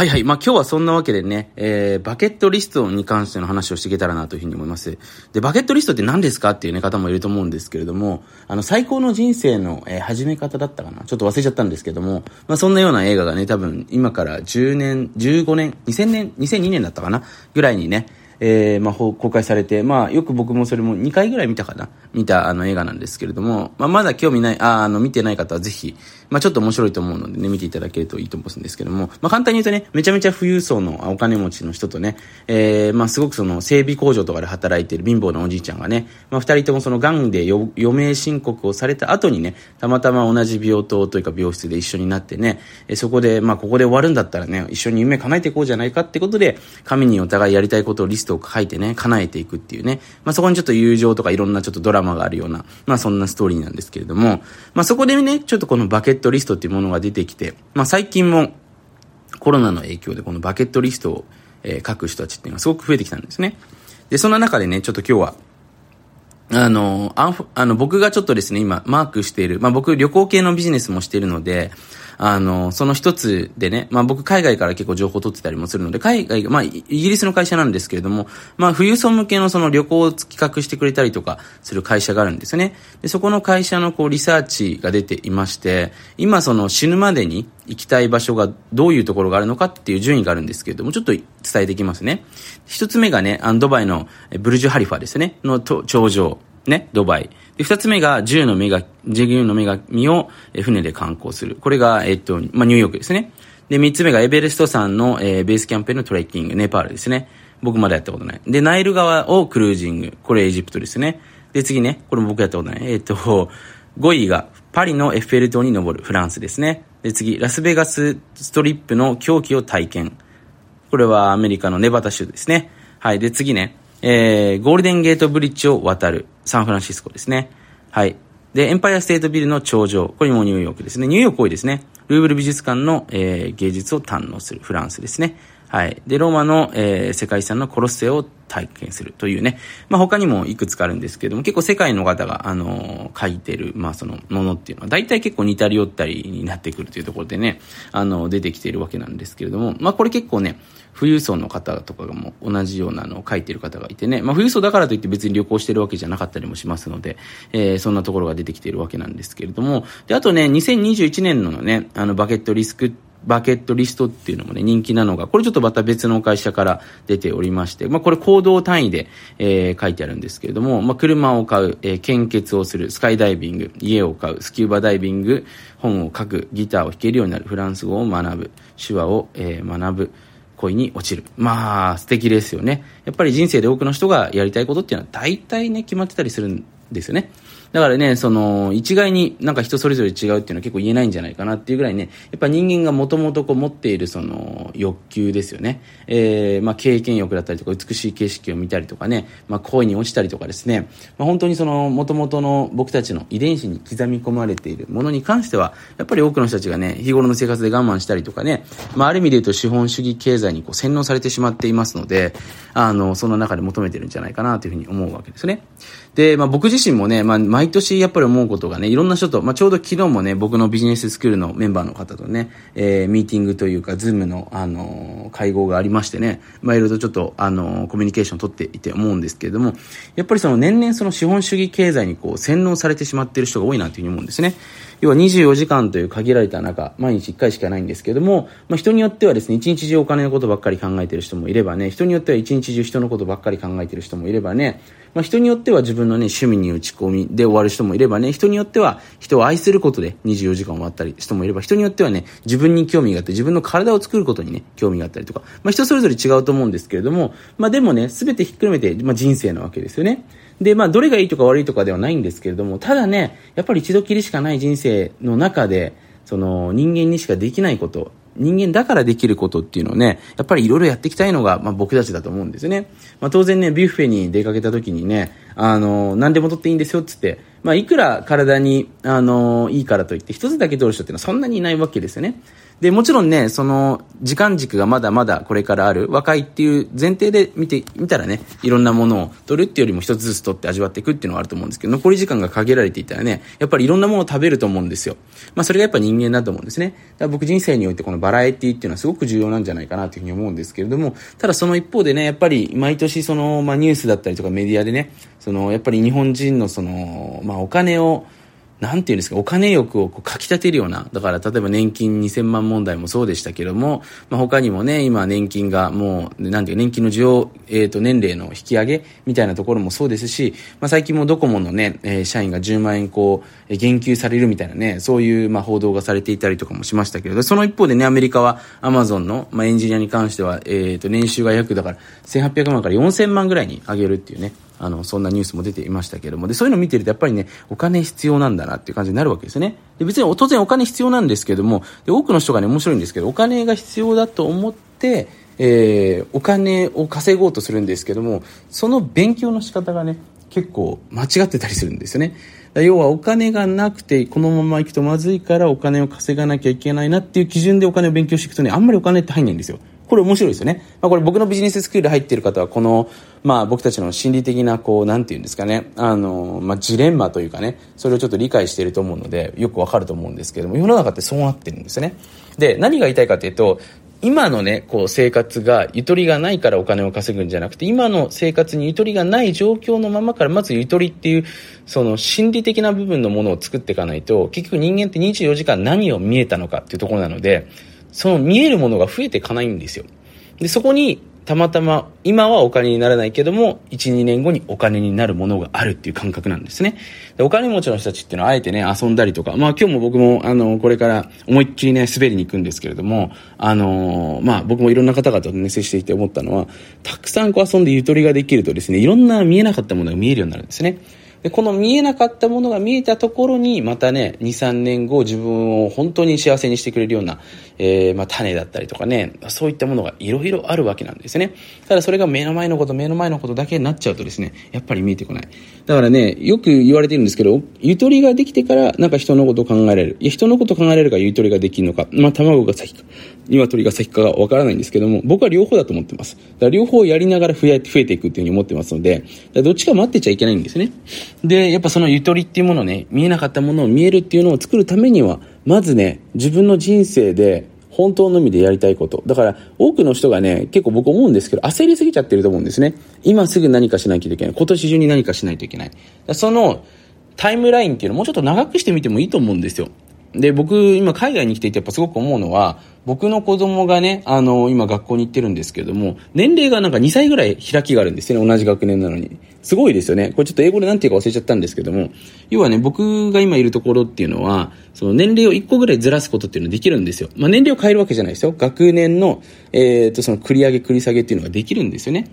はいはい。まあ、今日はそんなわけでね、えー、バケットリストに関しての話をしていけたらなというふうに思います。で、バケットリストって何ですかっていうね、方もいると思うんですけれども、あの、最高の人生の、えー、始め方だったかなちょっと忘れちゃったんですけども、まあ、そんなような映画がね、多分、今から10年、15年、2000年、2002年だったかな？ぐらいにね、えー、まあ、公開されて、まあ、よく僕もそれも2回ぐらい見たかな。見たあの映画なんですけれども、まあ、まだ興味ない、あ、あの、見てない方はぜひ、まあ、ちょっと面白いと思うのでね、見ていただけるといいと思うんですけども、まあ、簡単に言うとね、めちゃめちゃ富裕層のお金持ちの人とね、えー、まあ、すごくその整備工場とかで働いている貧乏なおじいちゃんがね、まあ、二人ともその癌で余命申告をされた後にね、たまたま同じ病棟というか病室で一緒になってね、えそこで、まあ、ここで終わるんだったらね、一緒に夢叶えていこうじゃないかってことで、紙にお互いやりたいことをリストを書いてね、叶えていくっていうね、まあ、そこにちょっと友情とかいろんなちょっとドラマがあるような、まあ、そんなストーリーなんですけれども、まあ、そこでね、ちょっとこのバケットリストっていうものが出てきて、まあ、最近もコロナの影響でこのバケットリストを、えー、書く人たちっていうのがすごく増えてきたんですね。で、そんな中でね、ちょっと今日は、あの、ああの、僕がちょっとですね、今、マークしている、まあ、僕、旅行系のビジネスもしているので、あの、その一つでね、まあ僕海外から結構情報を取ってたりもするので、海外、まあイギリスの会社なんですけれども、まあ富裕層向けのその旅行を企画してくれたりとかする会社があるんですよね。で、そこの会社のこうリサーチが出ていまして、今その死ぬまでに行きたい場所がどういうところがあるのかっていう順位があるんですけれども、ちょっと伝えていきますね。一つ目がね、ドバイのブルジュハリファですね、の頂上。ね、ドバイ。で、二つ目が、銃の女神、銃の女神を船で観光する。これが、えっと、まあ、ニューヨークですね。で、三つ目がエベレスト山の、えー、ベースキャンプへのトレッキング、ネパールですね。僕まだやったことない。で、ナイル川をクルージング。これエジプトですね。で、次ね、これも僕やったことない。えっと、5位が、パリのエッフェル塔に登る、フランスですね。で、次、ラスベガスストリップの狂気を体験。これはアメリカのネバタ州ですね。はい。で、次ね、えー、ゴールデンゲートブリッジを渡る、サンフランシスコですね。はい。で、エンパイアステートビルの頂上、これもニューヨークですね。ニューヨーク多いですね。ルーブル美術館の、えー、芸術を堪能する、フランスですね。はい。で、ローマの、えー、世界遺産のコロッセを体験するというね。まあ、他にもいくつかあるんですけども、結構世界の方が、あのー、書いてる、まあ、そのものっていうのは、大体結構似たり寄ったりになってくるというところでね、あのー、出てきているわけなんですけれども、まあ、これ結構ね、富裕層の方とかがも同じようなのを書いてる方がいてね、まあ、富裕層だからといって別に旅行してるわけじゃなかったりもしますので、えー、そんなところが出てきているわけなんですけれども、で、あとね、2021年のね、あの、バケットリスクバケットリストっていうのもね、人気なのが、これちょっとまた別の会社から出ておりまして、まあこれ行動単位で、えー、書いてあるんですけれども、まあ車を買う、えー、献血をする、スカイダイビング、家を買う、スキューバダイビング、本を書く、ギターを弾けるようになる、フランス語を学ぶ、手話を、えー、学ぶ、恋に落ちる。まあ、素敵ですよね。やっぱり人生で多くの人がやりたいことっていうのは大体ね、決まってたりするんですよね。だからね、その、一概になんか人それぞれ違うっていうのは結構言えないんじゃないかなっていうぐらいね、やっぱ人間がもともとこう持っているその欲求ですよね。えー、まあ経験欲だったりとか美しい景色を見たりとかね、まあ恋に落ちたりとかですね、まあ本当にそのもともとの僕たちの遺伝子に刻み込まれているものに関しては、やっぱり多くの人たちがね、日頃の生活で我慢したりとかね、まあある意味で言うと資本主義経済にこう洗脳されてしまっていますので、あの、その中で求めてるんじゃないかなというふうに思うわけですね。で、まあ僕自身もね、まあ毎年やっぱり思うことがね、いろんな人と、まあちょうど昨日もね、僕のビジネススクールのメンバーの方とね、えー、ミーティングというか、ズームの、あのー、会合がありましてね、まあいろいろとちょっと、あのー、コミュニケーションを取っていて思うんですけれども、やっぱりその年々その資本主義経済にこう洗脳されてしまっている人が多いなというふうに思うんですね。要は24時間という限られた中、毎日1回しかないんですけども、まあ、人によってはですね、一日中お金のことばっかり考えてる人もいればね、人によっては一日中人のことばっかり考えてる人もいればね、まあ、人によっては自分のね、趣味に打ち込みで終わる人もいればね、人によっては人を愛することで24時間終わったり人もいれば、人によってはね、自分に興味があって自分の体を作ることにね、興味があったりとか、まあ、人それぞれ違うと思うんですけれども、まあ、でもね、すべてひっくるめて、まあ、人生なわけですよね。で、まあ、どれがいいとか悪いとかではないんですけれども、ただね、やっぱり一度きりしかない人生の中で、その人間にしかできないこと、人間だからできることっていうのをね、やっぱりいろいろやっていきたいのが、まあ、僕たちだと思うんですよね。まあ、当然ね、ビュッフェに出かけた時にね、あの、何でも取っていいんですよつって、まあ、いくら体に、あのいいからといって、一つだけ取る人っていうのはそんなにいないわけですよね。で、もちろんね、その、時間軸がまだまだこれからある、若いっていう前提で見て、見たらね、いろんなものを取るっていうよりも一つずつ取って味わっていくっていうのはあると思うんですけど、残り時間が限られていたらね、やっぱりいろんなものを食べると思うんですよ。まあ、それがやっぱ人間だと思うんですね。だから僕人生においてこのバラエティっていうのはすごく重要なんじゃないかなというふうに思うんですけれども、ただその一方でね、やっぱり毎年その、まあ、ニュースだったりとかメディアでね、その、やっぱり日本人のその、まあ、お金を、なんていうんですか、お金欲をこうかき立てるような、だから例えば年金2000万問題もそうでしたけども、まあ、他にもね、今年金がもう、なんていう年金の需要、えっ、ー、と、年齢の引き上げみたいなところもそうですし、まあ、最近もドコモのね、えー、社員が10万円こう、減給されるみたいなね、そういう、まあ、報道がされていたりとかもしましたけど、その一方でね、アメリカはアマゾンの、まあ、エンジニアに関しては、えっ、ー、と、年収が約だから1800万から4000万ぐらいに上げるっていうね、あの、そんなニュースも出ていましたけども、で、そういうのを見てるとやっぱりね、お金必要なんだなっていう感じになるわけですよね。で、別に当然お金必要なんですけども、で、多くの人がね、面白いんですけど、お金が必要だと思って、えー、お金を稼ごうとするんですけども、その勉強の仕方がね、結構間違ってたりするんですよね。要はお金がなくてこのまま行くとまずいからお金を稼がなきゃいけないなっていう基準でお金を勉強していくとね、あんまりお金って入んないんですよ。これ面白いですよね。まあ、これ僕のビジネススクール入ってる方は、この、まあ僕たちの心理的な、こう、なんていうんですかね、あの、まあジレンマというかね、それをちょっと理解していると思うので、よくわかると思うんですけども、世の中ってそうなってるんですよね。で、何が言いたいかというと、今のね、こう生活がゆとりがないからお金を稼ぐんじゃなくて、今の生活にゆとりがない状況のままから、まずゆとりっていう、その心理的な部分のものを作っていかないと、結局人間って24時間何を見えたのかっていうところなので、その見えるものが増えていかないんですよ。で、そこにたまたま、今はお金にならないけども、1、2年後にお金になるものがあるっていう感覚なんですね。でお金持ちの人たちっていうのはあえてね、遊んだりとか、まあ今日も僕も、あの、これから思いっきりね、滑りに行くんですけれども、あのまあ僕もいろんな方々とね、接していて思ったのは、たくさんこう遊んでゆとりができるとですね、いろんな見えなかったものが見えるようになるんですね。で、この見えなかったものが見えたところに、またね、2、3年後自分を本当に幸せにしてくれるような、えー、まあ、種だったりとかね、そういったものがいろいろあるわけなんですね。ただそれが目の前のこと、目の前のことだけになっちゃうとですね、やっぱり見えてこない。だからね、よく言われてるんですけど、ゆとりができてから、なんか人のことを考えられる。いや、人のことを考えられるかゆとりができるのか、まあ、卵が先か、鶏が先かがわからないんですけども、僕は両方だと思ってます。だから両方やりながら増え増えていくっていうふうに思ってますので、どっちか待ってちゃいけないんですね。で、やっぱそのゆとりっていうものね、見えなかったものを見えるっていうのを作るためには、まずね、自分の人生で本当の意味でやりたいこと。だから、多くの人がね、結構僕思うんですけど、焦りすぎちゃってると思うんですね。今すぐ何かしないといけない。今年中に何かしないといけない。その、タイムラインっていうのをもうちょっと長くしてみてもいいと思うんですよ。で、僕、今海外に来ていてやっぱすごく思うのは、僕の子供がね、あの、今学校に行ってるんですけども、年齢がなんか2歳ぐらい開きがあるんですよね、同じ学年なのに。すごいですよね。これちょっと英語で何て言うか忘れちゃったんですけども、要はね、僕が今いるところっていうのは、その年齢を1個ぐらいずらすことっていうのはできるんですよ。まあ年齢を変えるわけじゃないですよ。学年の、えっ、ー、と、その繰り上げ繰り下げっていうのができるんですよね。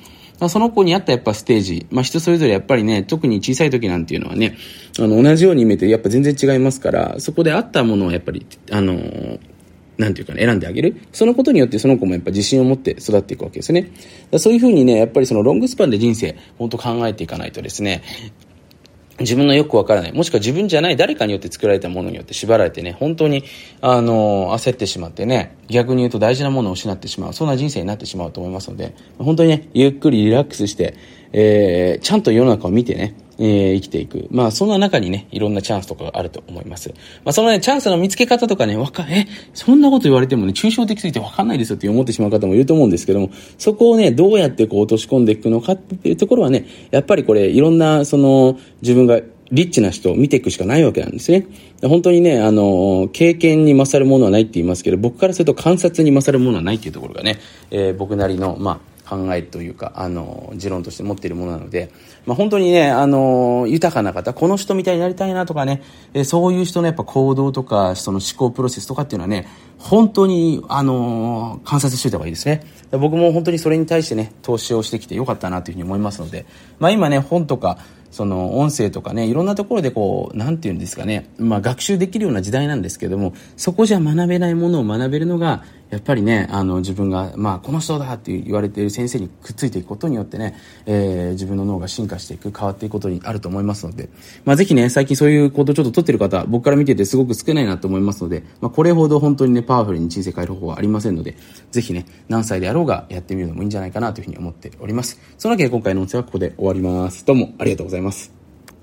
その子に合ったやっぱステージ、まあ人それぞれやっぱりね、特に小さい時なんていうのはね、あの、同じように見えてやっぱ全然違いますから、そこで合ったものをやっぱり、あのなんていうかね、選んであげる。そのことによってその子もやっぱ自信を持って育っていくわけですね。そういうふうにね、やっぱりそのロングスパンで人生、本当考えていかないとですね、自分のよくわからない、もしくは自分じゃない誰かによって作られたものによって縛られてね、本当に、あの、焦ってしまってね、逆に言うと大事なものを失ってしまう、そんな人生になってしまうと思いますので、本当にね、ゆっくりリラックスして、えー、ちゃんと世の中を見てね、えー、生きていく。まあ、そんな中にね、いろんなチャンスとかがあると思います。まあ、そのね、チャンスの見つけ方とかね、わか、え、そんなこと言われてもね、抽象的すぎてわかんないですよって思ってしまう方もいると思うんですけども、そこをね、どうやってこう落とし込んでいくのかっていうところはね、やっぱりこれ、いろんな、その、自分がリッチな人を見ていくしかないわけなんですね。本当にね、あの、経験に勝るものはないって言いますけど、僕からすると観察に勝るものはないっていうところがね、えー、僕なりの、まあ、考えというか、あの、持論として持っているものなので、まあ、本当にね、あの、豊かな方、この人みたいになりたいなとかね、えそういう人のやっぱ行動とか、その思考プロセスとかっていうのはね、本当に、あの、観察しておいた方がいいですね。僕も本当にそれに対してね、投資をしてきてよかったなというふうに思いますので、まあ今ね、本とか、その音声とかね、いろんなところでこう、なんて言うんですかね、まあ学習できるような時代なんですけども、そこじゃ学べないものを学べるのが、やっぱりね、あの、自分が、まあ、この人だって言われている先生にくっついていくことによってね、えー、自分の脳が進化していく、変わっていくことにあると思いますので、まあ、ぜひね、最近そういうことちょっと取ってる方、僕から見ててすごく少ないなと思いますので、まあ、これほど本当にね、パワフルに人生変える方法はありませんので、ぜひね、何歳であろうがやってみるのもいいんじゃないかなというふうに思っております。そのわけで今回の音声はここで終わります。どうもありがとうございます。